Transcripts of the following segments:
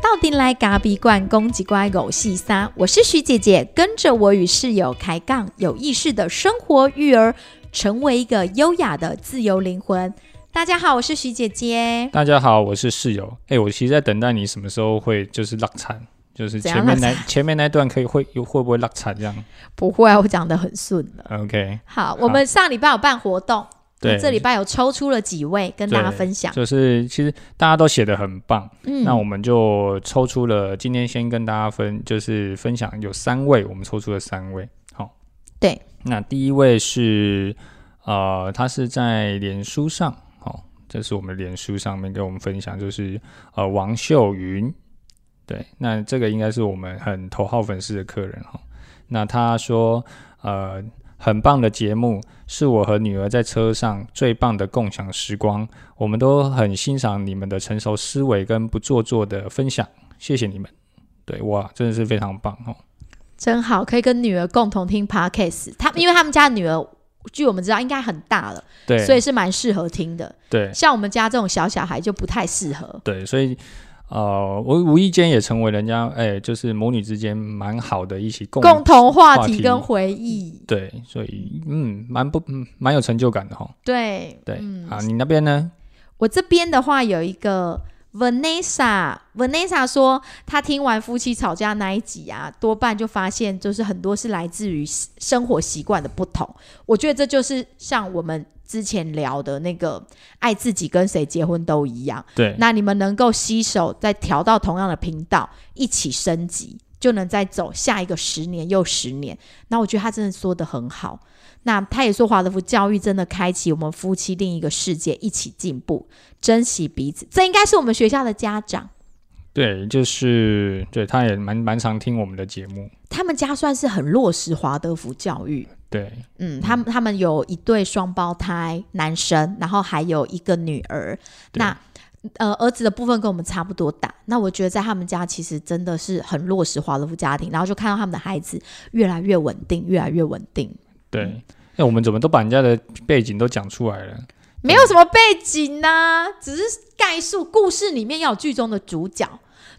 到底来咖比罐攻击乖狗细沙，我是徐姐姐，跟着我与室友开杠，有意识的生活育儿，成为一个优雅的自由灵魂。大家好，我是徐姐姐。大家好，我是室友。哎、我其实在等待你什么时候会就是落惨，就是前面那前面那段可以会有会不会落惨这样不会啊，我讲的很顺的。？OK，好，我们上礼拜有办活动，对这礼拜有抽出了几位跟大家分享。就是其实大家都写的很棒，嗯那我们就抽出了今天先跟大家分就是分享有三位，我们抽出了三位。好，对，那第一位是呃，他是在脸书上，好、这是我们脸书上面跟我们分享，就是呃王秀云，对，那这个应该是我们很头号粉丝的客人哈、那他说呃很棒的节目，是我和女儿在车上最棒的共享时光，我们都很欣赏你们的成熟思维跟不做作的分享，谢谢你们。对，哇，真的是非常棒哦。真好，可以跟女儿共同听 podcast。他因为他们家的女儿，据我们知道应该很大了，对，所以是蛮适合听的。对，像我们家这种小小孩就不太适合。对，所以呃，我无意间也成为人家哎、就是母女之间蛮好的一起共共同话话题题跟回忆，对，所以嗯，蛮不嗯蛮有成就感的哈。对对，嗯啊，你那边呢？我这边的话有一个 Vanessa，Vanessa 说她听完夫妻吵架那一集啊，多半就发现就是很多是来自于生活习惯的不同。我觉得这就是像我们之前聊的那个爱自己跟谁结婚都一样。对，那你们能够携手再调到同样的频道，一起升级，就能再走下一个十年又十年。那我觉得他真的说的很好。那他也说，华德福教育真的开启我们夫妻另一个世界，一起进步，珍惜彼此。这应该是我们学校的家长，对，就是对，他也蛮蛮常听我们的节目。他们家算是很落实华德福教育。对，嗯，他们他们有一对双胞胎男生，然后还有一个女儿。那呃，儿子的部分跟我们差不多大。那我觉得在他们家其实真的是很落实华德福家庭，然后就看到他们的孩子越来越稳定，越来越稳定。对，那、我们怎么都把人家的背景都讲出来了？没有什么背景呐、只是概述故事里面要有剧中的主角，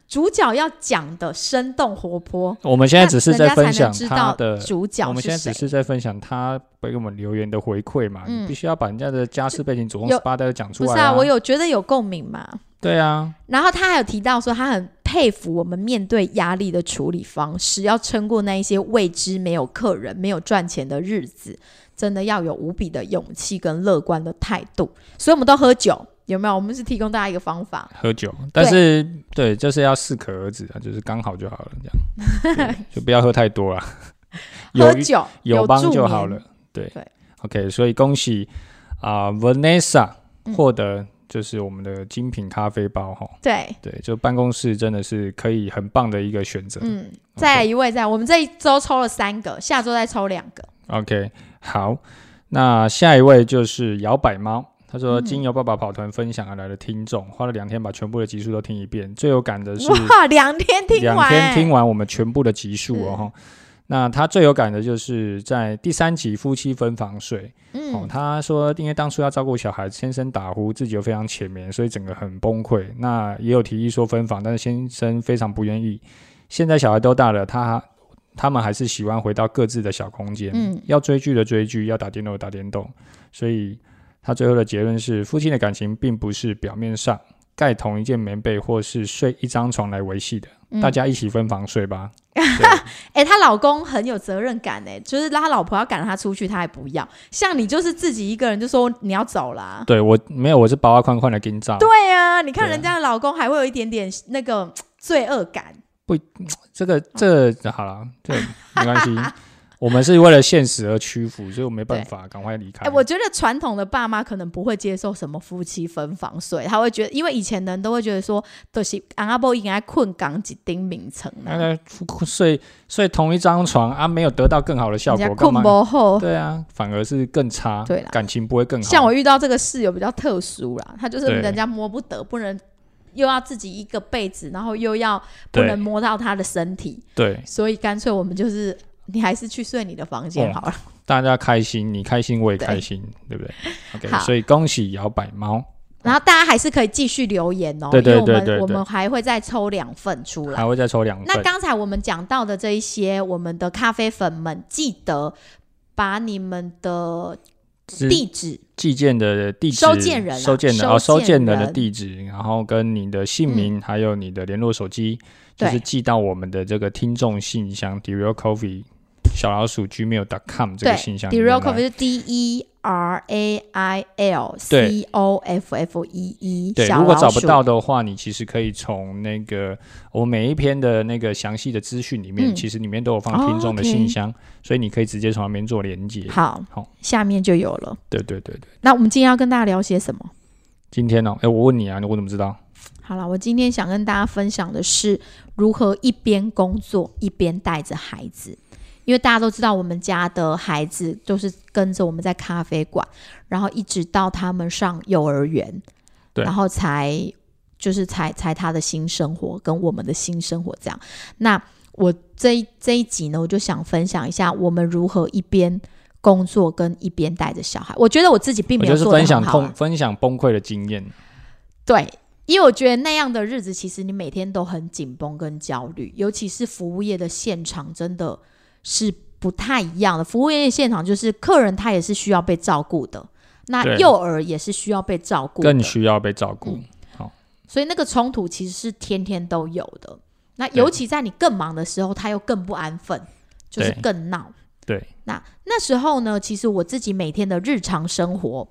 主角要讲的生动活泼。我们现在只是在分享他的。主角我们现在只。是在分享他给我们留言的回馈嘛，嗯你必须要把人家的家世背景、祖宗十八代都讲出来不是啊，我有觉得有共鸣嘛。对啊，然后他还有提到说，他很佩服我们面对压力的处理方式，要撑过那一些未知、没有客人、没有赚钱的日子，真的要有无比的勇气跟乐观的态度。所以我们都喝酒，有没有？我们是提供大家一个方法。喝酒，但是对，就是要适可而止啊，就是刚好就好了，这样，就不要喝太多了，有喝酒有帮助就好了。对对，OK，所以恭喜啊、Vanessa 嗯获得就是我们的精品咖啡包哈、对，对，就办公室真的是可以很棒的一个选择。嗯，再来一位，再来我们这一周抽了三个，下周再抽两个。OK，好，那下一位就是摇摆猫。他说：“嗯经由爸爸跑团分享而来的听众，花了两天把全部的集数都听一遍。最有感的是哇，两天听完两完、天听欸，完我们全部的集数哦。哈那他最有感的就是在第三集夫妻分房睡哦。嗯，他说，因为当初要照顾小孩，先生打呼，自己又非常浅眠，所以整个很崩溃。那也有提议说分房，但是先生非常不愿意。现在小孩都大了，他他们还是喜欢回到各自的小空间。嗯要追剧的追剧，要打电动的打电动。所以他最后的结论是，夫妻的感情并不是表面上盖同一件棉被或是睡一张床来维系的。嗯大家一起分房睡吧。哎、她老公很有责任感哎、就是他老婆要赶他出去，他还不要。像你就是自己一个人就说你要走啦。对我没有，我是包包宽宽的跟照。对啊，你看对啊人家的老公还会有一点点那个 罪恶感。不 这个这好了，这没关系。我们是为了现实而屈服，所以我没办法赶快离开。哎、我觉得传统的爸妈可能不会接受什么夫妻分房睡，他会觉得，因为以前人都会觉得说，都是阿伯应该困港几丁名城那啊，个睡睡同一张床啊，没有得到更好的效果，人家困？不后。对啊，反而是更差，对啦感情不会更好。像我遇到这个室友比较特殊啦，他就是人家摸不得，不能又要自己一个被子，然后又要不能摸到他的身体，对所以干脆我们就是你还是去睡你的房间哦好了。大家开心，你开心我也对开心，对不对？OK，所以恭喜摇摆猫，然后大家还是可以继续留言哦，对对因为我们我们还会再抽两份出来还。会再抽两份。那刚才我们讲到的这一些，我们的咖啡粉们，记得把你们的地址寄件的地址，收件人啊收件人收哦，收件件人的地址，然后跟你的姓名，还有你的联络手机，就是寄到我们的这个听众信箱 d e r e a l Coffee 小老鼠 gmail.com 这个信箱 d 里 e 面 r e 来。Coffee 是 D E R A I L C O F F E E 对，如果找不到的话，你其实可以从那个我每一篇的那个详细的资讯里面，嗯其实里面都有放哦听众的信箱，所以你可以直接从那边做连接。好，好下面就有了。对对对对，那我们今天要跟大家聊些什么？今天呢、哦，哎，我问你啊，我怎么知道？好了，我今天想跟大家分享的是如何一边工作一边带着孩子。因为大家都知道，我们家的孩子都是跟着我们在咖啡馆，然后一直到他们上幼儿园，对然后才就是才才他的新生活跟我们的新生活这样。那我这一这一集呢，我就想分享一下我们如何一边工作跟一边带着小孩。我觉得我自己并没有做得就是分享崩分享崩溃的经验。对，因为我觉得那样的日子，其实你每天都很紧绷跟焦虑，尤其是服务业的现场，真的是不太一样的。服务业现场就是客人他也是需要被照顾的，那幼儿也是需要被照顾，更需要被照顾。嗯所以那个冲突其实是天天都有的。那尤其在你更忙的时候，他又更不安分，就是更闹。对，那那时候呢，其实我自己每天的日常生活，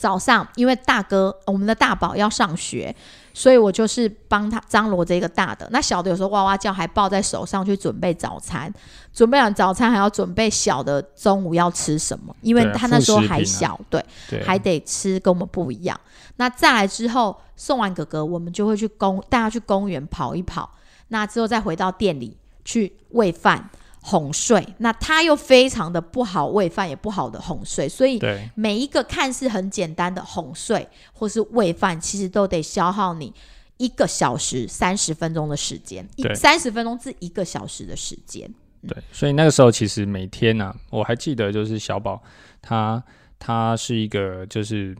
早上因为大哥我们的大宝要上学，所以我就是帮他张罗这个大的。那小的有时候哇哇叫，还抱在手上去准备早餐。准备完早餐，还要准备小的中午要吃什么，因为他那时候还小，对。对，还得吃，跟我们不一样。那再来之后送完哥哥，我们就会去公带他去公园跑一跑。那之后再回到店里去喂饭、哄睡。那他又非常的不好喂饭，也不好的哄睡，所以每一个看似很简单的哄睡或是喂饭，其实都得消耗你一个小时三十分钟的时间，三十分钟至一个小时的时间。对，所以那个时候其实每天呢、我还记得就是小宝他他是一个就是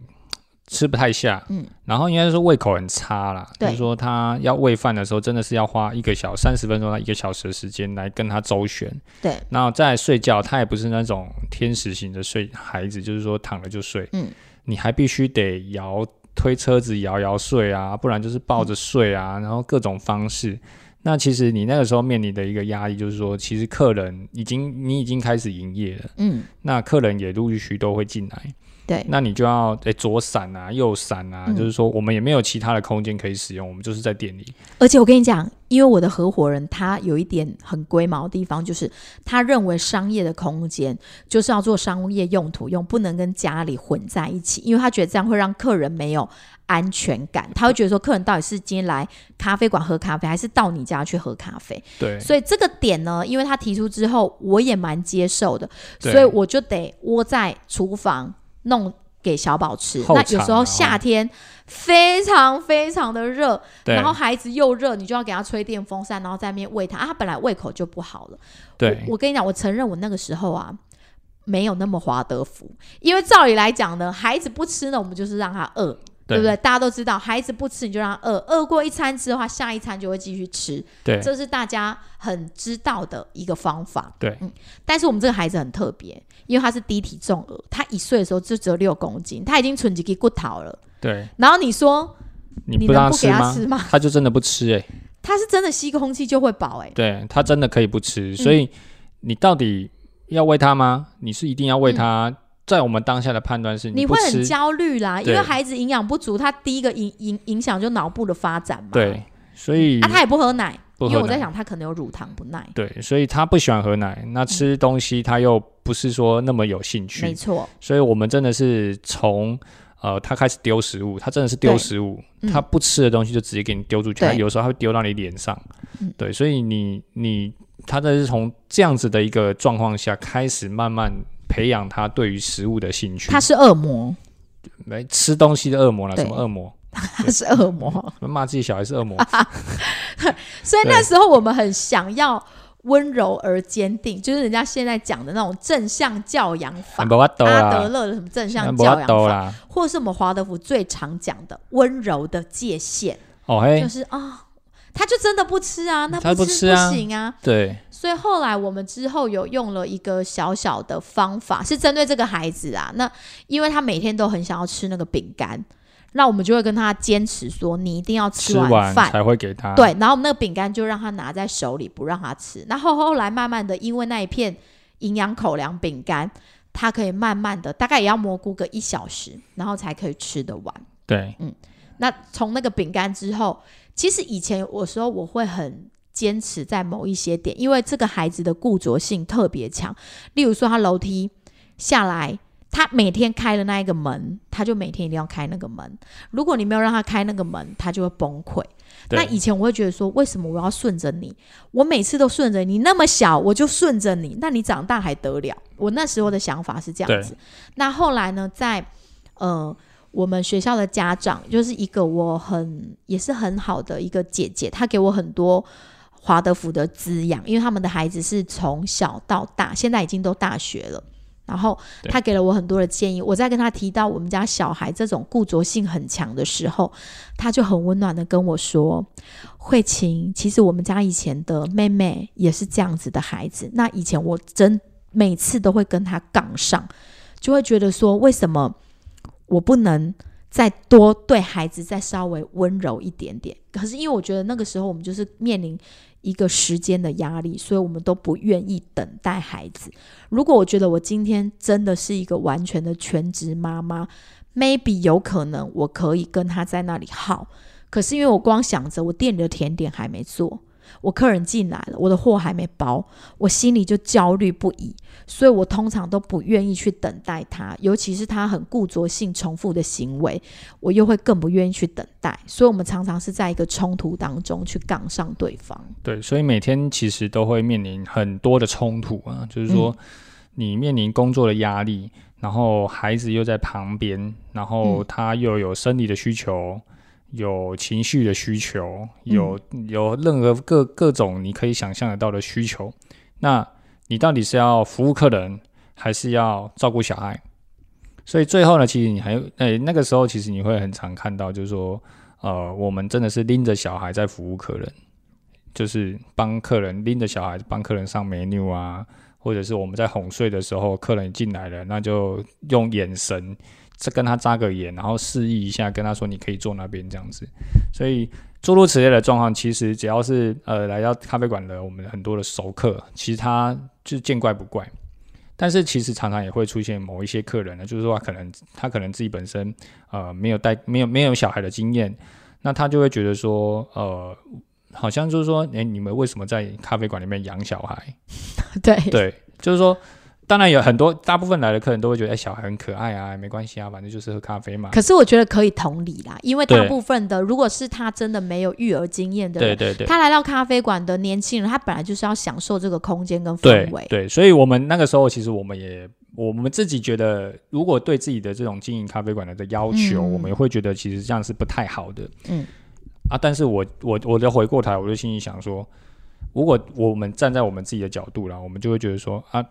吃不太下，嗯，然后应该是说胃口很差啦，就是说他要喂饭的时候真的是要花一个小三十分钟到一个小时的时间来跟他周旋，对，然后再睡觉，他也不是那种天使型的睡孩子，就是说躺了就睡，嗯，你还必须得摇推车子摇摇睡啊，不然就是抱着睡啊，然后各种方式。那其实你那个时候面临的一个压力，就是说，其实客人已经你已经开始营业了，嗯，那客人也陆陆续续都会进来，对，那你就要诶左闪啊右闪啊，嗯就是说我们也没有其他的空间可以使用，我们就是在店里。而且我跟你讲，因为我的合伙人他有一点很龟毛的地方，就是他认为商业的空间就是要做商业用途用，不能跟家里混在一起，因为他觉得这样会让客人没有安全感。他会觉得说，客人到底是今天来咖啡馆喝咖啡，还是到你家去喝咖啡？对所以这个点呢，因为他提出之后，我也蛮接受的，所以我就得窝在厨房弄给小宝吃。那有时候夏天非常非常的热，然后孩子又热，你就要给他吹电风扇，然后在那边喂他。啊，他本来胃口就不好了。对我，我跟你讲，我承认我那个时候啊。没有那么华德福，因为照理来讲呢，孩子不吃呢，我们就是让他饿，对不对？大家都知道，孩子不吃你就让他饿，饿过一餐吃的话下一餐就会继续吃，对这是大家很知道的一个方法。对嗯，但是我们这个孩子很特别，因为他是低体重儿，他一岁的时候就只有六公斤，他已经存几根骨头了。对，然后你说你不给他？吃吗？他就真的不吃哎、他是真的吸空气就会饱哎、对他真的可以不吃，嗯所以你到底要喂他吗？你是一定要喂他？在我们当下的判断是嗯你，会很焦虑啦，因为孩子营养不足，他第一个影影影响就脑部的发展嘛。对，所以啊，他也不喝奶，喝奶。因为我在想他可能有乳糖不耐。对，所以他不喜欢喝奶，那吃东西他又不是说那么有兴趣。没，错，所以我们真的是从呃他开始丢食物，他真的是丢食物，嗯。他不吃的东西就直接给你丢出去，他有时候他会丢到你脸上，嗯。对，所以你你他这是从这样子的一个状况下开始慢慢培养他对于食物的兴趣，他是恶魔，没吃东西的恶魔了，什么恶魔？他是恶魔。骂自己小孩是恶魔，所以那时候我们很想要温柔而坚定，就是人家现在讲的那种正向教养法。阿德，勒的什么正向教养法。或是我们华德福最常讲的温柔的界限，哦嘿就，是啊、他就真的不吃啊，那他不吃吃啊行啊。对，所以后来我们之后有用了一个小小的方法，是针对这个孩子啊。那因为他每天都很想要吃那个饼干，那我们就会跟他坚持说，你一定要吃吃完饭。才会给他。对，然后我们那个饼干就让他拿在手里，不让他吃。然后后来慢慢的，因为那一片营养口粮饼干，他可以慢慢的，大概也要蘑菇个一小时，然后才可以吃得完。对嗯那从那个饼干之后，其实以前有时候我会很坚持在某一些点，因为这个孩子的固着性特别强。例如说，他楼梯下来，他每天开了那一个门，他就每天一定要开那个门。如果你没有让他开那个门，他就会崩溃。那以前我会觉得说，为什么我要顺着你？我每次都顺着你，那么小我就顺着你，那你长大还得了？我那时候的想法是这样子。那后来呢，在呃我们学校的家长，就是一个我很也是很好的一个姐姐，她给我很多华德福的滋养，因为他们的孩子是从小到大，现在已经都大学了。然后他给了我很多的建议，我在跟他提到我们家小孩这种固着性很强的时候，他就很温暖的跟我说：“慧琴，其实我们家以前的妹妹也是这样子的孩子。那以前我真每次都会跟他杠上，就会觉得说，为什么我不能再多对孩子再稍微温柔一点点？可是因为我觉得那个时候我们就是面临一个时间的压力，所以我们都不愿意等待孩子。如果我觉得我今天真的是一个完全的全职妈妈，maybe 有可能我可以跟他在那里耗。可是因为我光想着我店里的甜点还没做，我客人进来了，我的货还没包，我心里就焦虑不已，所以我通常都不愿意去等待他，尤其是他很固着性重复的行为，我又会更不愿意去等待，所以我们常常是在一个冲突当中去杠上对方。对，所以每天其实都会面临很多的冲突啊，就是说你面临工作的压力，然后孩子又在旁边，然后嗯他又有生理的需求。有情绪的需求，有有任何各各种你可以想象得到的需求，那你到底是要服务客人，还是要照顾小孩？所以最后呢，其实你还诶、那个时候其实你会很常看到，就是说，呃，我们真的是拎着小孩在服务客人，就是帮客人拎着小孩帮客人上 menu 啊，或者是我们在哄睡的时候，客人进来了，那就用眼神再跟他扎个眼，然后示意一下，跟他说你可以坐那边这样子。所以诸如此类的状况，其实只要是呃来到咖啡馆的我们很多的熟客，其实他就见怪不怪。但是其实常常也会出现某一些客人呢，就是说可能他可能自己本身呃没有带没有没有小孩的经验，那他就会觉得说呃好像就是说，诶，你们为什么在咖啡馆里面养小孩？对对，就是说，当然有很多大部分来的客人都会觉得，哎、小孩很可爱啊，没关系啊，反正就是喝咖啡嘛。可是我觉得可以同理啦，因为大部分的如果是他真的没有育儿经验的人，对对对。他来到咖啡馆的年轻人，他本来就是要享受这个空间跟氛围。对，所以我们那个时候其实我们也我们自己觉得，如果对自己的这种经营咖啡馆的的要求，嗯我们也会觉得其实这样是不太好的。嗯啊，但是我我我就回过头来，我就心里想说，如果我们站在我们自己的角度啦，我们就会觉得说啊，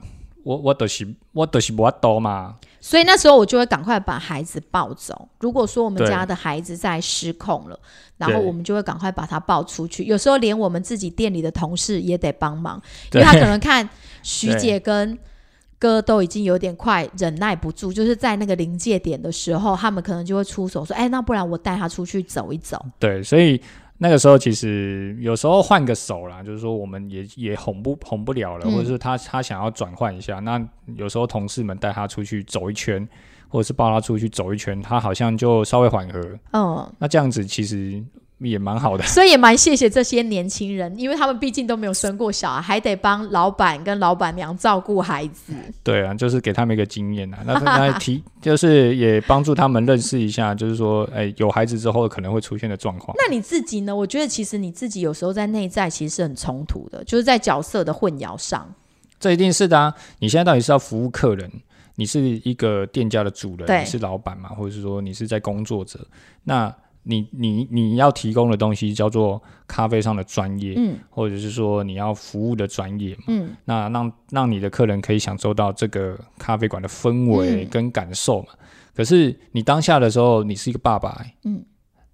我我都是我都是不多嘛，所以那时候我就会赶快把孩子抱走。如果说我们家的孩子在失控了，然后我们就会赶快把他抱出去。有时候连我们自己店里的同事也得帮忙，因为他可能看徐姐跟 哥都已经有点快忍耐不住，就是在那个临界点的时候，他们可能就会出手说：“哎，那不然我带他出去走一走。对，所以那个时候其实有时候换个手啦，就是说我们也也哄不哄不了了，嗯或者是他他想要转换一下，那有时候同事们带他出去走一圈，或者是抱他出去走一圈，他好像就稍微缓和。”嗯，那这样子其实也蛮好的。所以也蛮谢谢这些年轻人，因为他们毕竟都没有生过小孩，还得帮老板跟老板娘照顾孩子。对啊，就是给他们一个经验啊，那 那提就是也帮助他们认识一下，就是说，哎，有孩子之后可能会出现的状况。那你自己呢？我觉得其实你自己有时候在内在其实是很冲突的，就是在角色的混淆上。这一定是的啊！你现在到底是要服务客人，你是一个店家的主人，你是老板嘛，或者是说你是在工作者？那你你你要提供的东西叫做咖啡上的专业，嗯。或者是说你要服务的专业嘛，嗯。那让让你的客人可以享受到这个咖啡馆的氛围嗯。跟感受嘛。可是你当下的时候，你是一个爸爸、欸，嗯，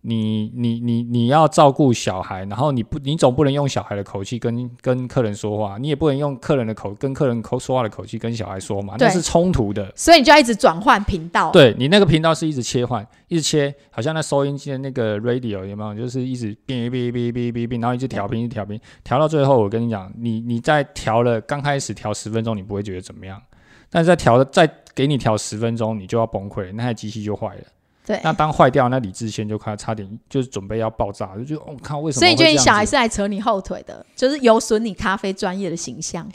你你你你要照顾小孩，然后你不你总不能用小孩的口气跟跟客人说话，你也不能用客人的口跟客人口说话的口气跟小孩说嘛，对那是冲突的。所以你就要一直转换频道。对你那个频道是一直切换，一直切，好像那收音机的那个 radio 有没有？就是一直哔哔哔哔哔哔，然后一直调频，一直调频，调到最后，我跟你讲，你你在调了刚开始调十分钟，你不会觉得怎么样，但是在调再给你调十分钟，你就要崩溃，那台机器就坏了。对。那当坏掉，那李智线就快差点就是准备要爆炸，就觉得我、靠，为什么所以你觉得你？小孩是来扯你后腿的，就是有损你咖啡专业的形象，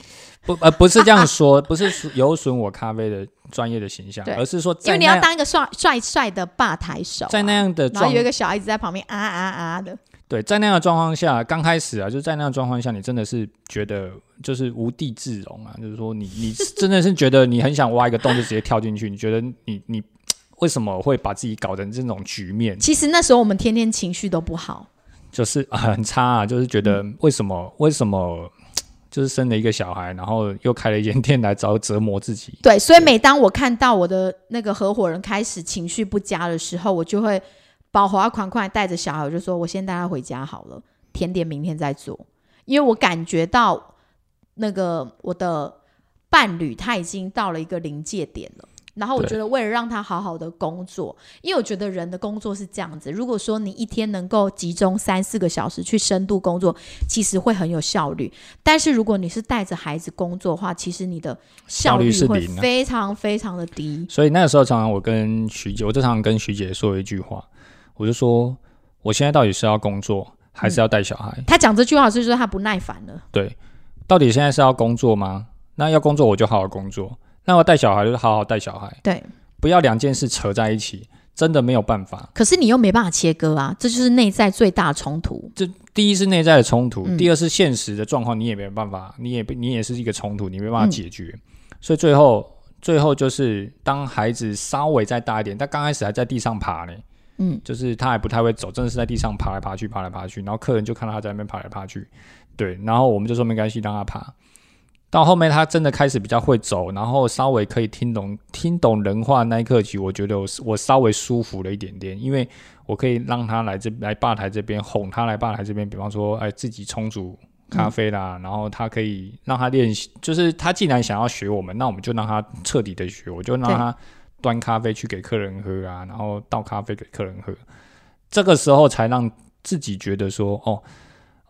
不呃不是这样说，不是有损我咖啡的专业的形象，而是说因为你要当一个帅帅帅的吧台手。啊、在那样的然后有一个小孩子在旁边啊啊啊的，对，在那样的状况下，刚开始啊，就在那样的状况下，你真的是觉得就是无地自容啊，就是说你你真的是觉得你很想挖一个洞就直接跳进去，你觉得你你为什么会把自己搞成这种局面？其实那时候我们天天情绪都不好，就是、啊很差啊，就是觉得为什么为什么就是生了一个小孩，然后又开了一间店来找折磨自己。对，所以每当我看到我的那个合伙人开始情绪不佳的时候，我就会保华款款带着小孩，我就说我先带他回家好了，甜点明天再做，因为我感觉到那个我的伴侣他已经到了一个临界点了。然后我觉得，为了让他好好的工作，因为我觉得人的工作是这样子。如果说你一天能够集中三四个小时去深度工作，其实会很有效率。但是如果你是带着孩子工作的话，其实你的效效率是会非常非常的低。所以那个时候，常常我跟徐姐，我就常常跟徐姐说一句话，我就说，我现在到底是要工作，还是要带小孩？他讲这句话，就是说他不耐烦了。对，到底现在是要工作吗？那要工作我就好好工作，那我带小孩就是好好带小孩，对，不要两件事扯在一起，真的没有办法。可是你又没办法切割啊，这就是内在最大的冲突。这第一是内在的冲突，嗯第二是现实的状况，你也没办法，你也你也是一个冲突，你没办法嗯解决。所以最后最后就是当孩子稍微再大一点，他刚开始还在地上爬呢，嗯，就是他还不太会走，真的是在地上爬来爬去，爬来爬去，然后客人就看到他在那边爬来爬去，对，然后我们就说没关系，让他爬。到后面他真的开始比较会走，然后稍微可以听懂听懂人话那一刻起，我觉得我我稍微舒服了一点点，因为我可以让他来这来吧台这边哄他来吧台这边，比方说哎自己冲煮咖啡啦，然后他可以让他练习，就是他既然想要学我们，那我们就让他彻底的学，我就让他端咖啡去给客人喝啊，然后倒咖啡给客人喝，这个时候才让自己觉得说哦，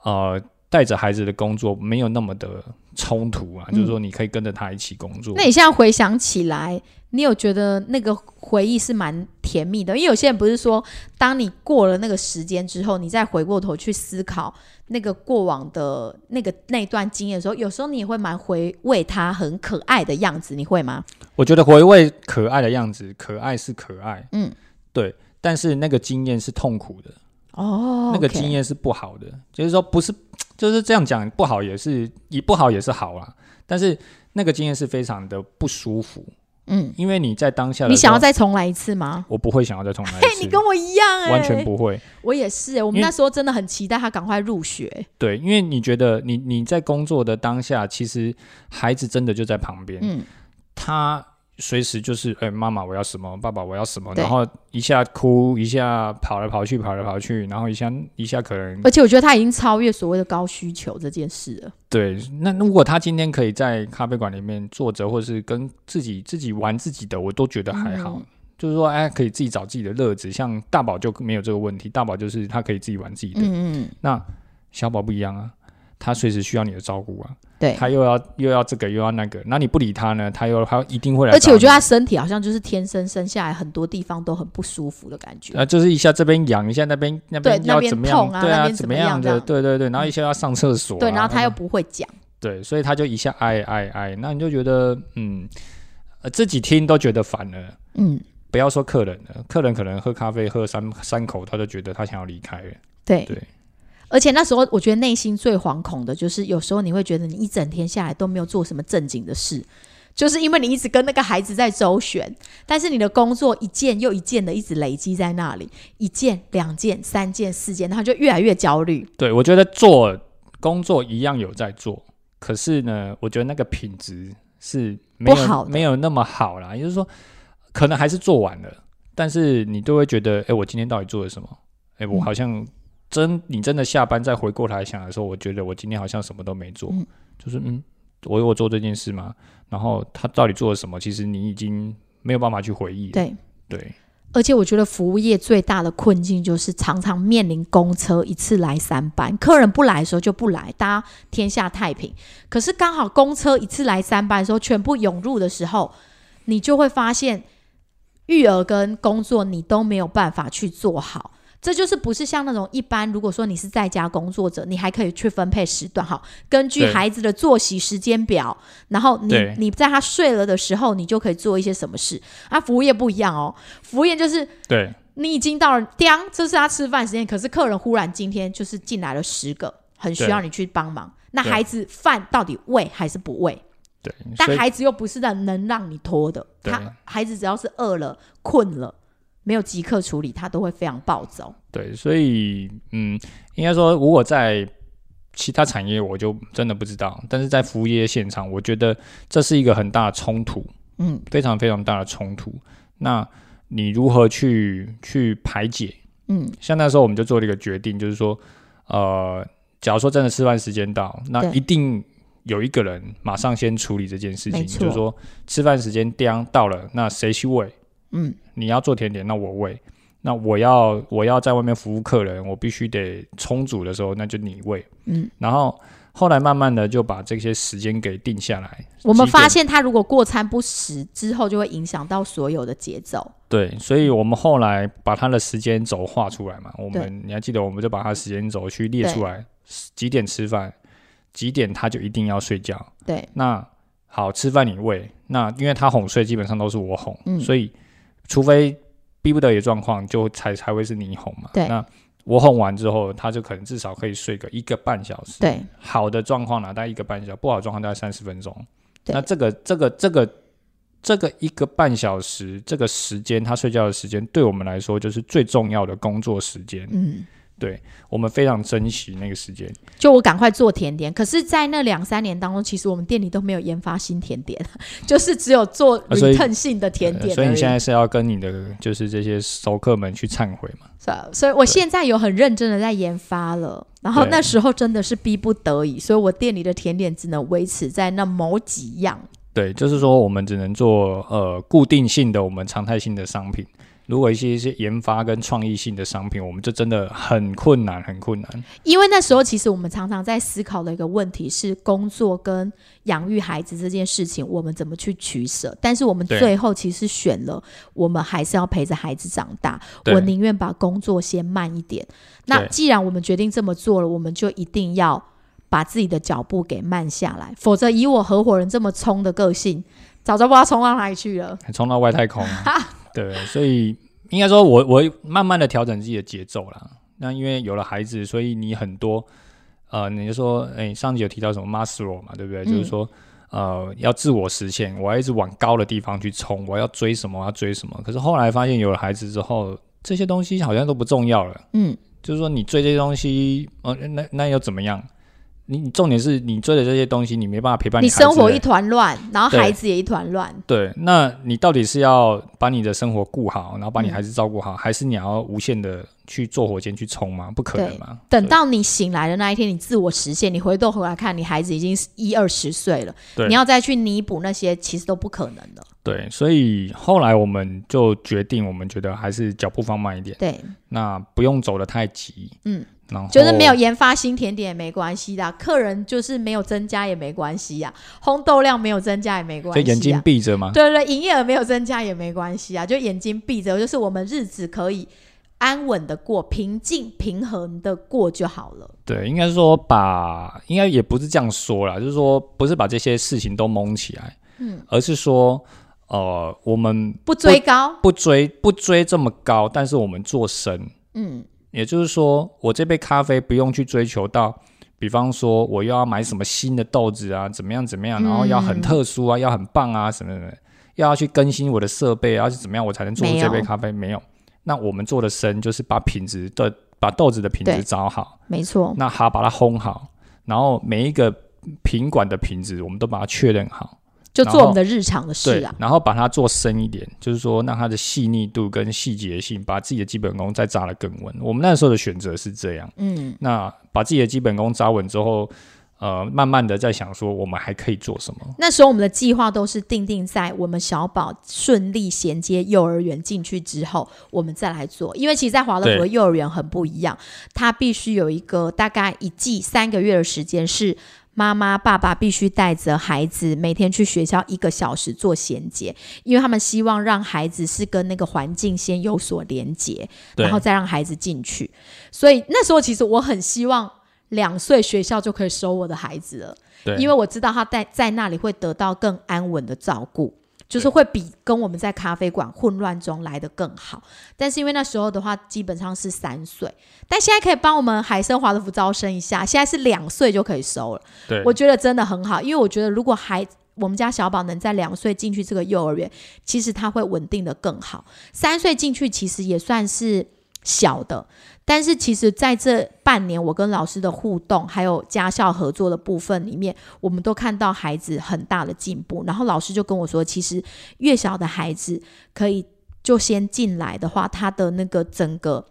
呃，带着孩子的工作没有那么的冲突啊，嗯就是说你可以跟着他一起工作。那你现在回想起来，你有觉得那个回忆是蛮甜蜜的？因为有些人不是说，当你过了那个时间之后，你再回过头去思考那个过往的那个那段经验的时候，有时候你也会蛮回味他很可爱的样子，你会吗？我觉得回味可爱的样子，可爱是可爱，嗯，对，但是那个经验是痛苦的，哦，那个经验是不好的，就是说不是，就是这样讲不好也是，也不好也是好啊，但是那个经验是非常的不舒服，嗯，因为你在当下你想要，再重来一次吗？我不会想要再重来嘿一，次，你跟我一样哎、完全，不会，我也是、欸。我们那时候真的很期待他赶快入学。对，因为你觉得你你在工作的当下，其实孩子真的就在旁边，嗯，他随时就是，哎、妈妈我要什么，爸爸我要什么，然后一下哭，一下跑来跑去，跑来跑去，然后一下一下可能而且我觉得他已经超越所谓的高需求这件事了。对。那如果他今天可以在咖啡馆里面坐着，或是跟自己自己玩自己的，我都觉得还好。嗯就是说，哎，可以自己找自己的乐子。像大宝就没有这个问题，大宝就是他可以自己玩自己的。嗯嗯，那小宝不一样啊，他随时需要你的照顾啊。对。他又要又要这个又要那个，那你不理他呢，他又他一定会来。而且我觉得他身体好像就是天生生下来很多地方都很不舒服的感觉。啊，就是一下这边痒，一下那边那边要怎么样？痛啊怎么样的？对对对，然后一下要上厕所、啊，对，然后他又不会讲。对，所以他就一下哎哎哎，那你就觉得嗯，呃，自己听都觉得烦了。嗯，不要说客人了，客人可能喝咖啡喝三三口，他就觉得他想要离开了。对。对而且那时候我觉得内心最惶恐的就是，有时候你会觉得你一整天下来都没有做什么正经的事，就是因为你一直跟那个孩子在周旋，但是你的工作一件又一件的一直累积在那里，一件、两件、三件、四件，然后就越来越焦虑。对，我觉得做工作一样有在做，可是呢，我觉得那个品质是没有不好没有那么好啦。也就是说，可能还是做完了，但是你都会觉得，哎、我今天到底做了什么？哎、我嗯好像真你真的下班再回过来想的时候，我觉得我今天好像什么都没做，嗯就是嗯，我有做这件事吗？然后他到底做了什么？其实你已经没有办法去回忆了。对，对而且我觉得服务业最大的困境就是常常面临公车一次来三班，客人不来的时候就不来，大家天下太平。可是刚好公车一次来三班的时候，全部涌入的时候，你就会发现育儿跟工作你都没有办法去做好。这就是不是像那种一般，如果说你是在家工作者，你还可以去分配时段，哈，根据孩子的作息时间表，然后你你在他睡了的时候，你就可以做一些什么事。啊，服务业不一样哦，服务业就是对你已经到了，叮，这是他吃饭时间，可是客人忽然今天就是进来了十个，很需要你去帮忙。那孩子饭到底喂还是不喂？对，但孩子又不是能能让你拖的，他孩子只要是饿了、困了，没有即刻处理，他都会非常暴走。对，所以嗯，应该说，如果在其他产业，我就真的不知道。但是在服务业现场，我觉得这是一个很大的冲突，嗯，非常非常大的冲突。那你如何去去排解？嗯，像那时候我们就做了一个决定，就是说，呃，假如说真的吃饭时间到，那一定有一个人马上先处理这件事情，就是说吃饭时间叮到了，那谁去喂？嗯，你要做甜点，那我喂。那我要我要在外面服务客人，我必须得充足的时候，那就你喂。嗯，然后后来慢慢的就把这些时间给定下来。我们发现他如果过餐不食之后，就会影响到所有的节奏。对，所以我们后来把他的时间轴画出来嘛。我们你还记得，我们就把他时间轴去列出来，几点吃饭，几点他就一定要睡觉。对，那好，吃饭你喂，那因为他哄睡基本上都是我哄，嗯所以除非逼不得已的状况，就才才会是你哄嘛。对那我哄完之后，他就可能至少可以睡个一个半小时。对，好的状况呢，大概一个半小时；不好的状况大概三十分钟。对那这个这个这个这个一个半小时，这个时间他睡觉的时间，对我们来说就是最重要的工作时间。嗯，对我们非常珍惜那个时间。就我赶快做甜点。可是，在那两三年当中，其实我们店里都没有研发新甜点，就是只有做啊所以 return 性的甜点所以你现在是要跟你的就是这些熟客们去忏悔嘛？是啊所以我现在有很认真的在研发了，然后那时候真的是逼不得已，所以我店里的甜点只能维持在那某几样。对，就是说我们只能做呃固定性的我们常态性的商品。如果一些一些研发跟创意性的商品，我们就真的很困难，很困难。因为那时候其实我们常常在思考的一个问题是工作跟养育孩子这件事情，我们怎么去取舍？但是我们最后其实选了，我们还是要陪着孩子长大。我宁愿把工作先慢一点。那既然我们决定这么做了，我们就一定要把自己的脚步给慢下来，否则以我合伙人这么冲的个性，早就不知道冲到哪里去了。冲到外太空啊！对，所以应该说我我慢慢的调整自己的节奏啦。那因为有了孩子，所以你很多呃，你就说，哎、上集有提到什么 Maslow 嘛，对不对？就是说，呃，要自我实现，我要一直往高的地方去冲，我要追什么，我要追什么。可是后来发现有了孩子之后，这些东西好像都不重要了。嗯，就是说，你追这些东西，呃，那那又怎么样？你你重点是你追的这些东西，你没办法陪伴你生活一团乱，然后孩子也一团乱。对，那你到底是要把你的生活顾好，然后把你嗯孩子照顾好，还是你要无限的去做火箭去冲吗？不可能嘛！等到你醒来的那一天，你自我实现，你回头回来看，你孩子已经一二十岁了，对你要再去弥补那些，其实都不可能的。对，所以后来我们就决定，我们觉得还是脚步放慢一点，对，那不用走得太急，嗯，然后就是没有研发新甜点也没关系的，客人就是没有增加也没关系呀，烘豆量没有增加也没关系、啊，就眼睛闭着嘛。对对对，营业额没有增加也没关系啊，就眼睛闭着，就是我们日子可以安稳的过，平静平衡的过就好了。对，应该说把，应该也不是这样说啦，就是说不是把这些事情都蒙起来，嗯，而是说，呃，我们不追高，不追不追这么高，但是我们做深，嗯，也就是说，我这杯咖啡不用去追求到比方说我又要买什么新的豆子啊，怎么样怎么样，然后要很嗯特殊啊，要很棒啊，什么什么的，又要去更新我的设备啊，是怎么样我才能做出这杯咖啡？没有。那我们做的深就是把品质的把豆子的品质找好，没错，那还要把它烘好，然后每一个品管的品质我们都把它确认好。就做我们的日常的事对啊，，然后把它做深一点，就是说让它的细腻度跟细节性，把自己的基本功再扎得更稳。我们那时候的选择是这样，嗯，那把自己的基本功扎稳之后，呃，慢慢的在想说我们还可以做什么。那时候我们的计划都是定定在我们小宝顺利衔接幼儿园进去之后，我们再来做。因为其实，在华乐福的幼儿园很不一样，它必须有一个大概一季三个月的时间是。妈妈、爸爸必须带着孩子每天去学校一个小时做衔接，因为他们希望让孩子是跟那个环境先有所连接，然后再让孩子进去。所以那时候其实我很希望两岁学校就可以收我的孩子了。因为我知道他在在那里会得到更安稳的照顾，就是会比跟我们在咖啡馆混乱中来的更好。但是因为那时候的话，基本上是三岁，但现在可以帮我们海生华德福招生一下，现在是两岁就可以收了。对我觉得真的很好，因为我觉得如果孩我们家小宝能在两岁进去这个幼儿园，其实他会稳定的更好。三岁进去其实也算是小的，但是其实在这半年我跟老师的互动，还有家校合作的部分里面，我们都看到孩子很大的进步。然后老师就跟我说，其实越小的孩子可以就先进来的话，他的那个整个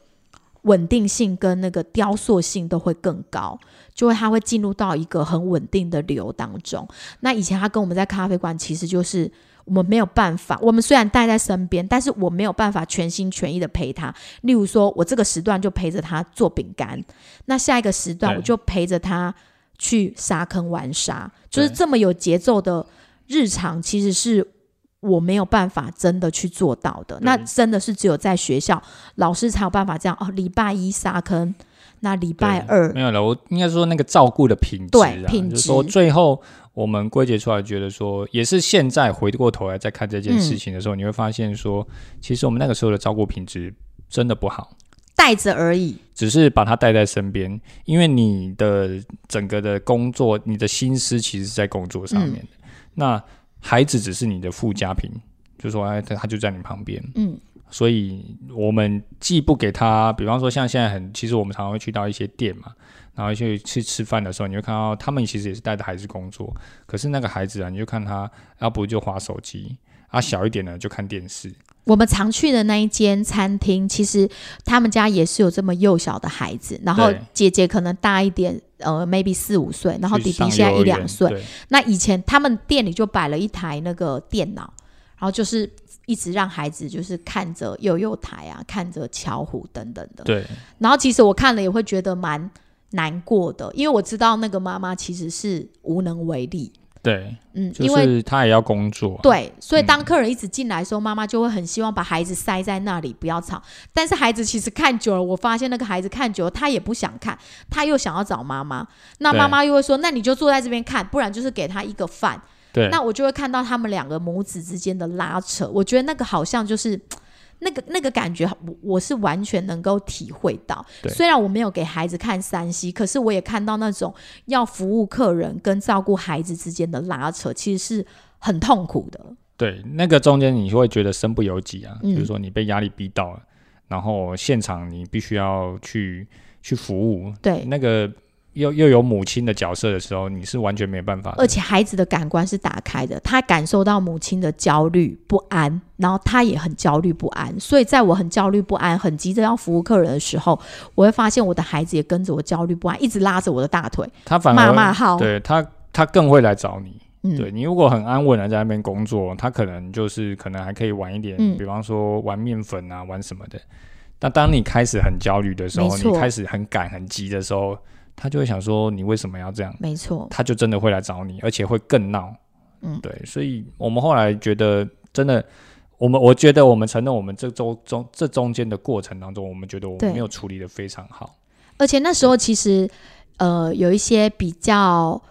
稳定性跟那个雕塑性都会更高，就会他会进入到一个很稳定的流当中。那以前他跟我们在咖啡馆，其实就是我们没有办法，我们虽然带在身边，但是我没有办法全心全意的陪他。例如说，我这个时段就陪着他做饼干，那下一个时段我就陪着他去沙坑玩沙，就是这么有节奏的日常，其实是。我没有办法真的去做到的，那真的是只有在学校老师才有办法这样哦。礼拜一沙坑，那礼拜二没有了。我应该说那个照顾的品质、啊，对品就是说质最后我们归结出来，觉得说也是现在回过头来再看这件嗯事情的时候，你会发现说，其实我们那个时候的照顾品质真的不好。带着而已，只是把它带在身边，因为你的整个的工作，你的心思其实是在工作上面的。那孩子只是你的附加品，就说哎，他他就在你旁边，嗯，所以我们既不给他，比方说像现在很，其实我们常常会去到一些店嘛，然后去去吃饭的时候，你会看到他们其实也是带着孩子工作，可是那个孩子啊，你就看他要不就划手机，啊小一点呢就看电视，我们常去的那一间餐厅，其实他们家也是有这么幼小的孩子，然后姐姐可能大一点，呃，maybe 四五岁，然后弟弟现在一两岁。那以前他们店里就摆了一台那个电脑，然后就是一直让孩子就是看着幼幼台啊，看着巧虎等等的。对然后其实我看了也会觉得蛮难过的，因为我知道那个妈妈其实是无能为力。对，嗯，因为是他也要工作，对，所以嗯当客人一直进来的时候，妈妈就会很希望把孩子塞在那里，不要吵。但是孩子其实看久了，我发现那个孩子看久了，他也不想看，他又想要找妈妈。那妈妈又会说：“那你就坐在这边看，不然就是给他一个饭。”对，那我就会看到他们两个母子之间的拉扯。我觉得那个好像就是。那个那个感觉，我我是完全能够体会到。虽然我没有给孩子看山西，可是我也看到那种要服务客人跟照顾孩子之间的拉扯，其实是很痛苦的。对，那个中间你会觉得身不由己啊，嗯就是说你被压力逼到了，然后现场你必须要去去服务，对，那个又又有母亲的角色的时候，你是完全没有办法。而且孩子的感官是打开的，他感受到母亲的焦虑不安，然后他也很焦虑不安。所以在我很焦虑不安、很急着要服务客人的时候，我会发现我的孩子也跟着我焦虑不安，一直拉着我的大腿他反而骂骂号。对他他更会来找你。嗯，对你如果很安稳的在那边工作，他可能就是可能还可以玩一点，嗯比方说玩面粉啊，玩什么的。那当你开始很焦虑的时候，你开始很赶很急的时候，他就会想说你为什么要这样？没错，他就真的会来找你，而且会更闹。嗯对，所以我们后来觉得，真的，我们我觉得我们承认，我们这周中这中间的过程当中，我们觉得我们没有处理的非常好。而且那时候其实呃有一些比较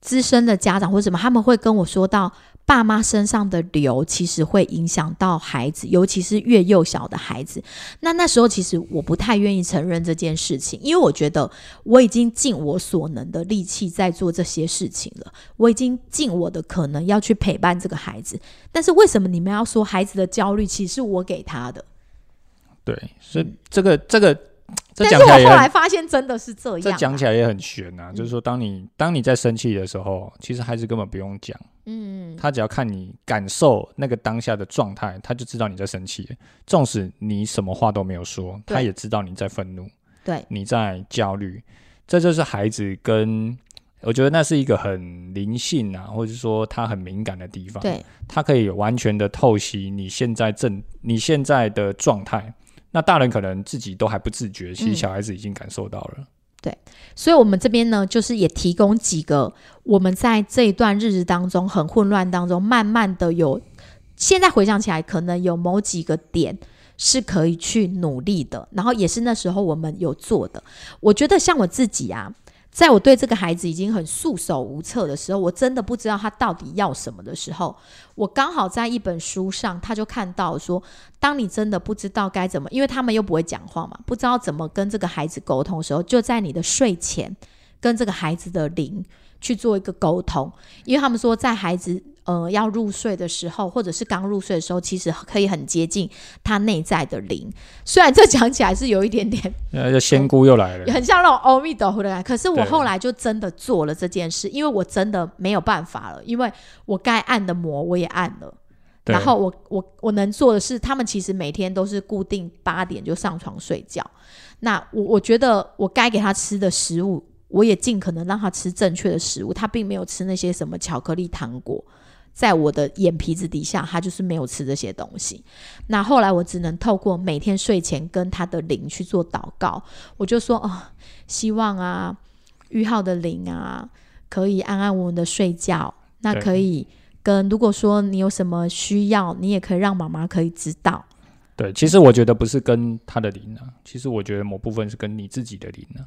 资深的家长或者什么，他们会跟我说到。爸妈身上的瘤，其实会影响到孩子，尤其是越幼小的孩子。那那时候其实我不太愿意承认这件事情，因为我觉得我已经尽我所能的力气在做这些事情了，我已经尽我的可能要去陪伴这个孩子。但是为什么你们要说孩子的焦虑其实是我给他的？对，所以这个这个。但是我后来发现真的是这样，这讲起来也很悬呐。就是说，当你当你在生气的时候，其实孩子根本不用讲，嗯，他只要看你感受那个当下的状态，他就知道你在生气。纵使你什么话都没有说，他也知道你在愤怒，对，你在焦虑。这就是孩子跟我觉得那是一个很灵性啊，或者说他很敏感的地方，对，他可以完全的透析你现在正你现在的状态。那大人可能自己都还不自觉，其实小孩子已经感受到了。对，所以，我们这边呢，就是也提供几个我们在这一段日子当中很混乱当中，慢慢的有，现在回想起来，可能有某几个点是可以去努力的，然后也是那时候我们有做的。我觉得像我自己啊。在我对这个孩子已经很束手无策的时候，我真的不知道他到底要什么的时候，我刚好在一本书上，他就看到说，当你真的不知道该怎么，因为他们又不会讲话嘛，不知道怎么跟这个孩子沟通的时候，就在你的睡前跟这个孩子的灵去做一个沟通，因为他们说在孩子。呃，要入睡的时候，或者是刚入睡的时候，其实可以很接近他内在的灵。虽然这讲起来是有一点点，呃，仙姑又来了，很像那种阿弥陀佛的感觉。可是我后来就真的做了这件事，因为我真的没有办法了，因为我该按的摩我也按了，然后我我我能做的是，他们其实每天都是固定八点就上床睡觉。那我我觉得我该给他吃的食物，我也尽可能让他吃正确的食物，他并没有吃那些什么巧克力糖果。在我的眼皮子底下，他就是没有吃这些东西。那后来我只能透过每天睡前跟他的灵去做祷告，我就说哦，希望啊，玉浩的灵啊，可以安安稳稳的睡觉。那可以跟如果说你有什么需要，你也可以让妈妈可以知道。对，其实我觉得不是跟他的灵啊，其实我觉得某部分是跟你自己的灵啊。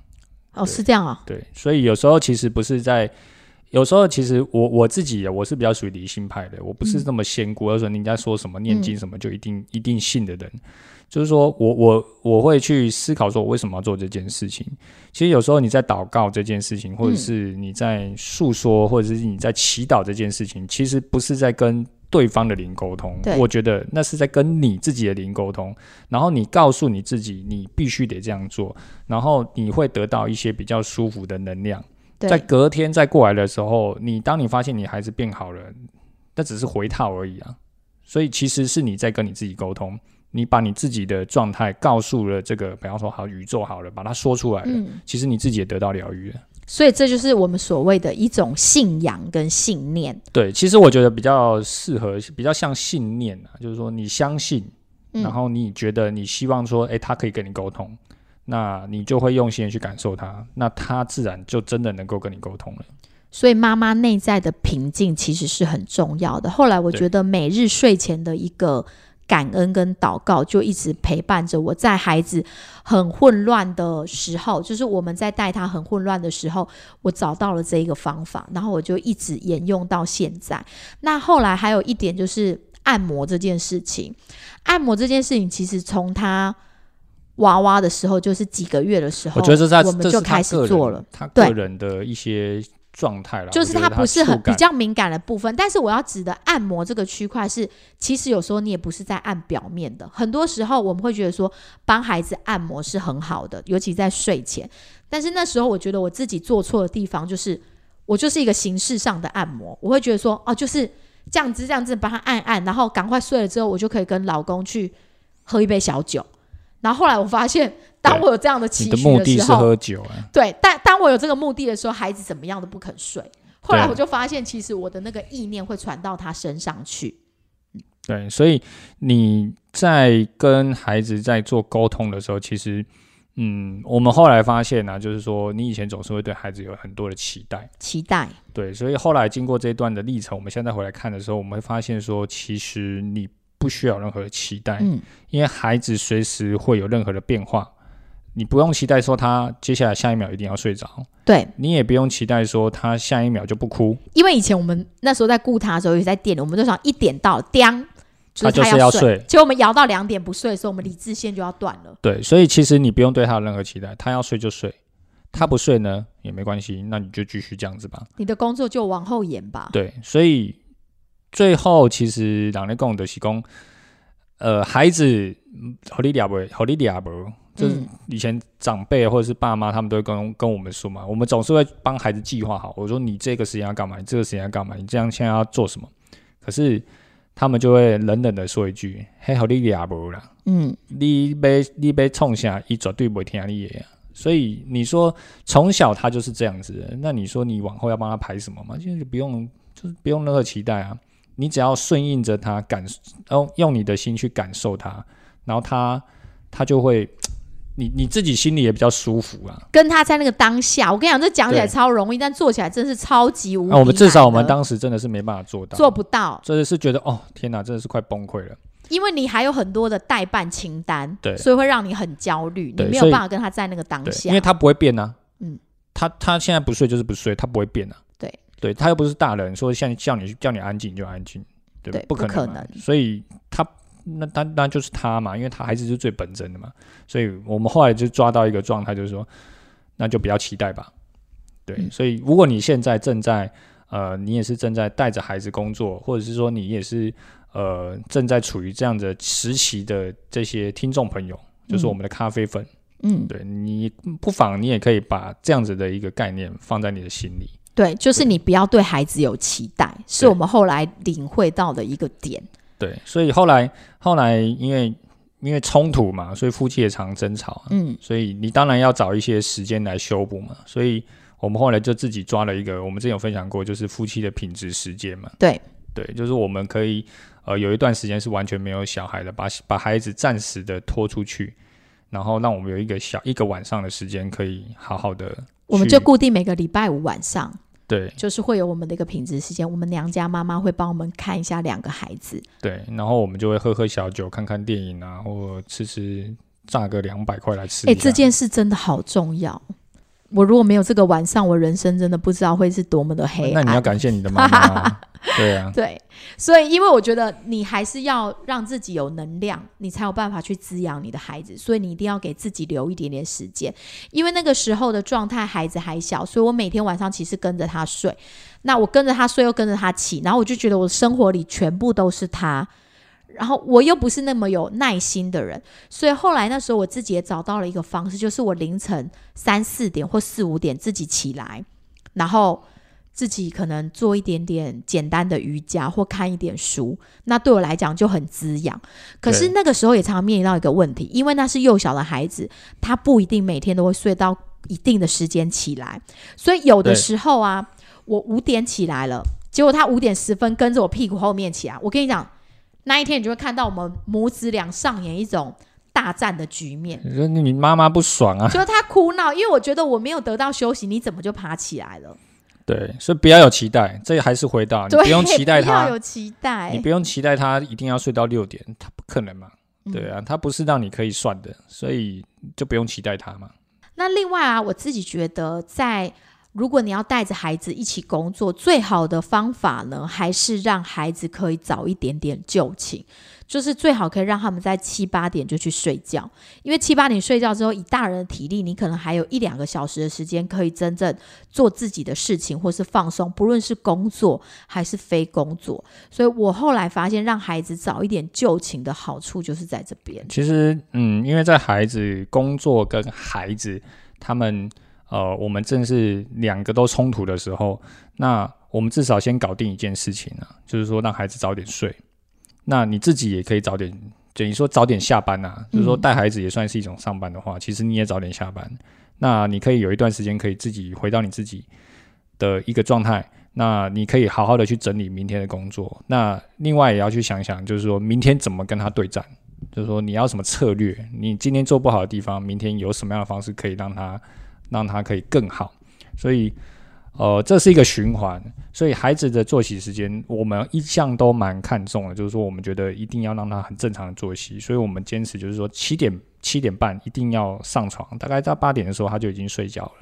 哦，是这样啊。对，所以有时候其实不是在。有时候其实我我自己我是比较属于理性派的，我不是那么仙姑，而说人家说什么念经什么就一定一定信的人。就是说我我我会去思考说，我为什么要做这件事情。其实有时候你在祷告这件事情，或者是你在诉说，或者是你在祈祷这件事情，其实不是在跟对方的灵沟通。我觉得那是在跟你自己的灵沟通。然后你告诉你自己，你必须得这样做，然后你会得到一些比较舒服的能量。在隔天再过来的时候，你当你发现你孩子变好了，那只是回套而已啊。所以其实是你在跟你自己沟通，你把你自己的状态告诉了这个，比方说好宇宙好了，把它说出来了，其实你自己也得到疗愈了。所以这就是我们所谓的一种信仰跟信念。对，其实我觉得比较适合，比较像信念啊，就是说你相信，然后你觉得你希望说，哎，他可以跟你沟通。那你就会用心的去感受他，那他自然就真的能够跟你沟通了。所以妈妈内在的平静其实是很重要的。后来我觉得每日睡前的一个感恩跟祷告，就一直陪伴着我在孩子很混乱的时候，就是我们在带他很混乱的时候，我找到了这一个方法，然后我就一直沿用到现在。那后来还有一点就是按摩这件事情，按摩这件事情其实从他。娃娃的时候，就是几个月的时候，我觉得这在我们就开始做了。他个人的一些状态了，就是它不是很比较敏感的部分。但是我要指的按摩这个区块是，其实有时候你也不是在按表面的。很多时候我们会觉得说，帮孩子按摩是很好的，尤其在睡前。但是那时候我觉得我自己做错的地方，就是我就是一个形式上的按摩。我会觉得说，哦，就是这样子这样子帮他按按，然后赶快睡了之后，我就可以跟老公去喝一杯小酒。然后后来我发现，当我有这样的期许的时候，喝酒啊。对，但当我有这个目的的时候，孩子怎么样都不肯睡。后来我就发现，其实我的那个意念会传到他身上去。对，所以你在跟孩子在做沟通的时候，其实，嗯，我们后来发现呢，就是说，你以前总是会对孩子有很多的期待，期待。对，所以后来经过这一段的历程，我们现在回来看的时候，我们会发现说，其实你。不需要任何的期待，嗯，因为孩子随时会有任何的变化，你不用期待说他接下来下一秒一定要睡着，对，你也不用期待说他下一秒就不哭，因为以前我们那时候在顾他的时候，也在店里，我们就想一点到，叮，他就就是要睡睡。结果我们摇到两点不睡的时候，我们理智线就要断了。对，所以其实你不用对他有任何期待，他要睡就睡，他不睡呢也没关系，那你就继续这样子吧。你的工作就往后延吧。对，所以最后其实人咧讲的是讲，呃，孩子好你俩不，好你俩不，就是以前长辈或者是爸妈他们都会跟跟我们说嘛，我们总是会帮孩子计划好。我说你这个时间要干嘛，你这个时间要干嘛，你这样现在要做什么？可是他们就会冷冷的说一句：“嘿，好你俩不啦。”嗯，你被你被冲下，伊绝对不会听你的。所以你说从小他就是这样子，那你说你往后要帮他排什么嘛？其实就不用，就是不用任何期待啊。你只要顺应着他感，用用你的心去感受他，然后他他就会，你你自己心里也比较舒服啊。跟他在那个当下，我跟你讲，这讲起来超容易，但做起来真是超级无敌那、我们至少我们当时真的是没办法做到，做不到，真的是觉得哦天哪，真的是快崩溃了。因为你还有很多的代办清单，对所以会让你很焦虑，你没有办法跟他在那个当，下因为。他不会变啊。嗯，他他现在不睡就是不睡，他不会变啊。对，他又不是大人，说像叫你叫你安静你就安静，对不可能可能所以他那他那就是他嘛，因为他孩子是最本真的嘛。所以我们后来就抓到一个状态，就是说，那就比较期待吧。对，嗯所以如果你现在正在呃，你也是正在带着孩子工作，或者是说你也是呃正在处于这样的时期的这些听众朋友，就是嗯我们的咖啡粉。嗯，对你不妨你也可以把这样子的一个概念放在你的心里。对，就是你不要对孩子有期待，是我们后来领会到的一个点。对，所以后来后来因为因为冲突嘛，所以夫妻也常争吵啊、嗯，所以你当然要找一些时间来修补嘛。所以我们后来就自己抓了一个，我们之前有分享过，就是夫妻的品质时间嘛。对对，就是我们可以呃有一段时间是完全没有小孩的，把把孩子暂时的拖出去，然后让我们有一个小一个晚上的时间可以好好的，我们就固定每个礼拜五晚上，对就是会有我们的一个品质时间，我们娘家妈妈会帮我们看一下两个孩子。对，然后我们就会喝喝小酒，看看电影啊，或吃吃炸个两百块来吃哎。这件事真的好重要。我如果没有这个晚上，我人生真的不知道会是多么的黑暗。那你要感谢你的妈妈啊，对啊，对，所以因为我觉得你还是要让自己有能量，你才有办法去滋养你的孩子，所以你一定要给自己留一点点时间。因为那个时候的状态，孩子还小，所以我每天晚上其实跟着他睡。那我跟着他睡，又跟着他起，然后我就觉得我的生活里全部都是他。然后我又不是那么有耐心的人，所以后来那时候我自己也找到了一个方式，就是我凌晨三四点或四五点自己起来，然后自己可能做一点点简单的瑜伽或看一点书，那对我来讲就很滋养。可是那个时候也常常面临到一个问题，因为那是幼小的孩子，他不一定每天都会睡到一定的时间起来，所以有的时候啊，我五点起来了，结果他五点十分跟着我屁股后面起来，我跟你讲，那一天你就会看到我们母子俩上演一种大战的局面。你说你妈妈不爽啊，就是他哭闹，因为我觉得我没有得到休息，你怎么就爬起来了？对，所以不要有期待，这还是回到你，不用期待他不要有，期待你。不用期待他一定要睡到六点，他不可能嘛，嗯对啊，他不是让你可以算的，所以就不用期待他嘛。那另外啊，我自己觉得在。如果你要带着孩子一起工作，最好的方法呢，还是让孩子可以早一点点就寝，就是最好可以让他们在七八点就去睡觉，因为七八点睡觉之后，以大人的体力，你可能还有一两个小时的时间可以真正做自己的事情，或是放松，不论是工作还是非工作。所以我后来发现，让孩子早一点就寝的好处就是在这边。其实，嗯，因为在孩子工作跟孩子他们，呃，我们正是两个都冲突的时候，那我们至少先搞定一件事情啊，就是说让孩子早点睡。那你自己也可以早点，等于说早点下班呐、就是说嗯带孩子也算是一种上班的话，其实你也早点下班。那你可以有一段时间可以自己回到你自己的一个状态，那你可以好好的去整理明天的工作。那另外也要去想想，就是说明天怎么跟他对战。就是说你要什么策略，你今天做不好的地方，明天有什么样的方式可以让他让他可以更好。所以呃，这是一个循环，所以孩子的作息时间我们一向都蛮看重的，就是说我们觉得一定要让他很正常的作息，所以我们坚持就是说七点七点半一定要上床，大概在八点的时候他就已经睡觉了，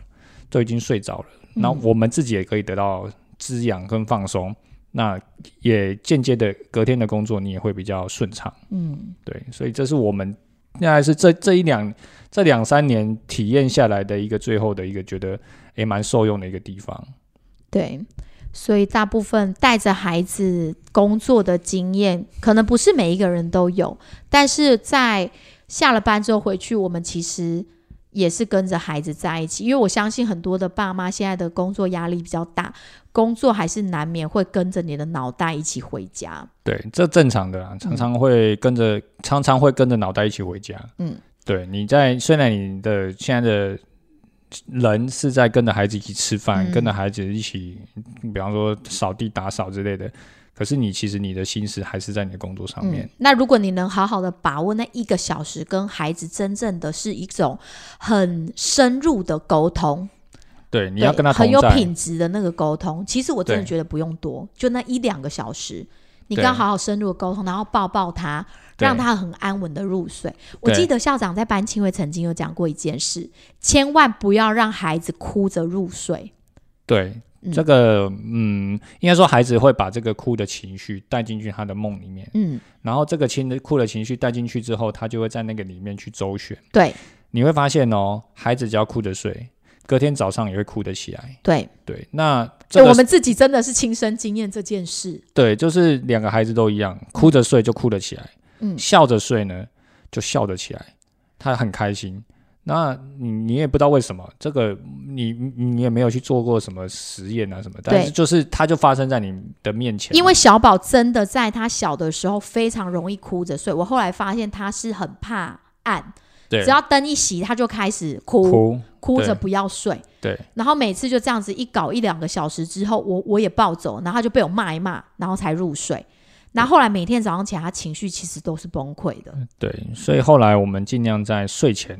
都已经睡着了，嗯。我们自己也可以得到滋养跟放松，那也间接的隔天的工作你也会比较顺畅。嗯，对，所以这是我们那还是这这一两这两三年体验下来的一个最后的一个觉得也蛮受用的一个地方。对。所以大部分带着孩子工作的经验，可能不是每一个人都有，但是在下了班之后回去，我们其实也是跟着孩子在一起，因为我相信很多的爸妈现在的工作压力比较大，工作还是难免会跟着你的脑袋一起回家。对，这正常的啦，常常会跟着，常常会跟着脑袋一起回家。嗯，对，你在虽然你的现在的人是在跟着孩子一起吃饭，嗯跟着孩子一起，比方说扫地、打扫之类的，可是你其实你的心思还是在你的工作上面。嗯，那如果你能好好的把握那一个小时，跟孩子真正的是一种很深入的沟通，对，你要跟他很有。品质的那个沟通，其实我真的觉得不用多，就那一两个小时，你对跟他好好深入的沟通，然后抱抱他，让他很安稳的入睡。我记得校长在班青会曾经有讲过一件事，千万不要让孩子哭着入睡。对，嗯这个嗯，应该说孩子会把这个哭的情绪带进去他的梦里面，嗯，然后这个情的哭的情绪带进去之后，他就会在那个里面去周旋。对你会发现哦，孩子只要哭着睡，隔天早上也会哭得起来。对，对，那对这个我们自己真的是亲身经验这件事。对，就是两个孩子都一样，哭着睡就哭得起来，嗯笑着睡呢就笑得起来，他很开心。那你你也不知道为什么，这个你你你也没有去做过什么实验啊什么，但是就是它就发生在你的面前，因为小宝真的在他小的时候非常容易哭着睡，我后来发现他是很怕暗，对只要灯一熄他就开始哭，哭，哭着不要睡。对然后每次就这样子一搞一两个小时之后，我我也暴走，然后他就被我骂一骂，然后才入睡。然后后来每天早上起来，他情绪其实都是崩溃的。对，所以后来我们尽量在睡前，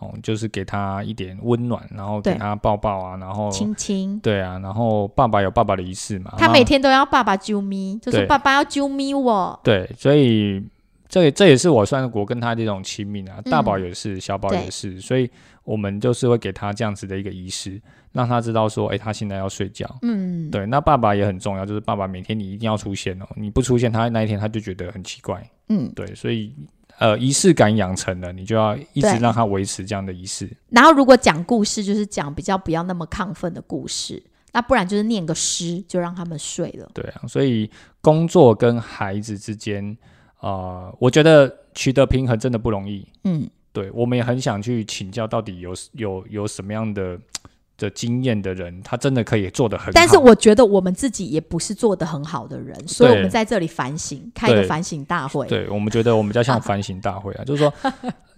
哦，就是给他一点温暖，然后给他抱抱啊，然后亲亲，对啊，然后爸爸有爸爸的仪式嘛，他每天都要爸爸揪咪，就是爸爸要揪咪我。对，所以这这也是我算是我跟他的一种亲密啊，大宝嗯也是，小宝也是，所以我们就是会给他这样子的一个仪式，让他知道说，哎，他现在要睡觉。嗯，对，那爸爸也很重要，就是爸爸每天你一定要出现哦，你不出现，他那一天他就觉得很奇怪。嗯。对，所以呃，仪式感养成了，你就要一直让他维持这样的仪式。然后如果讲故事，就是讲比较不要那么亢奋的故事，那不然就是念个诗，就让他们睡了。对啊，所以工作跟孩子之间，呃，我觉得取得平衡真的不容易。嗯，对，我们也很想去请教，到底有有有什么样的的经验的人，他真的可以做的很好。但是我觉得我们自己也不是做的很好的人，所以我们在这里反省，开一个反省大会。对我们觉得我们比较像反省大会啊，就是说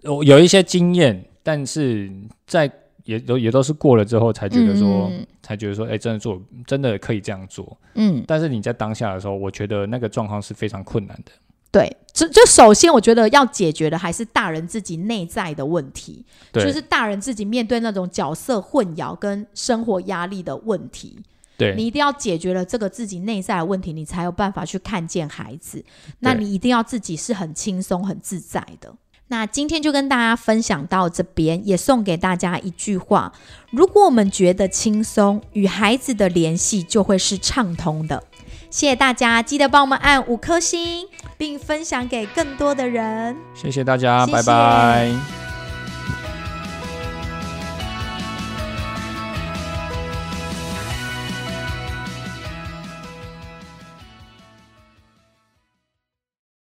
有有一些经验，但是在也都也都是过了之后才觉得说，嗯才觉得说，哎、真的做真的可以这样做。嗯，但是你在当下的时候，我觉得那个状况是非常困难的。对，就就首先我觉得要解决的还是大人自己内在的问题，就是大人自己面对那种角色混淆跟生活压力的问题。对，你一定要解决了这个自己内在的问题，你才有办法去看见孩子。那你一定要自己是很轻松、很自在的。那今天就跟大家分享到这边，也送给大家一句话：如果我们觉得轻松，与孩子的联系就会是畅通的。谢谢大家，记得帮我们按五颗星，并分享给更多的人。谢谢大家，谢拜拜。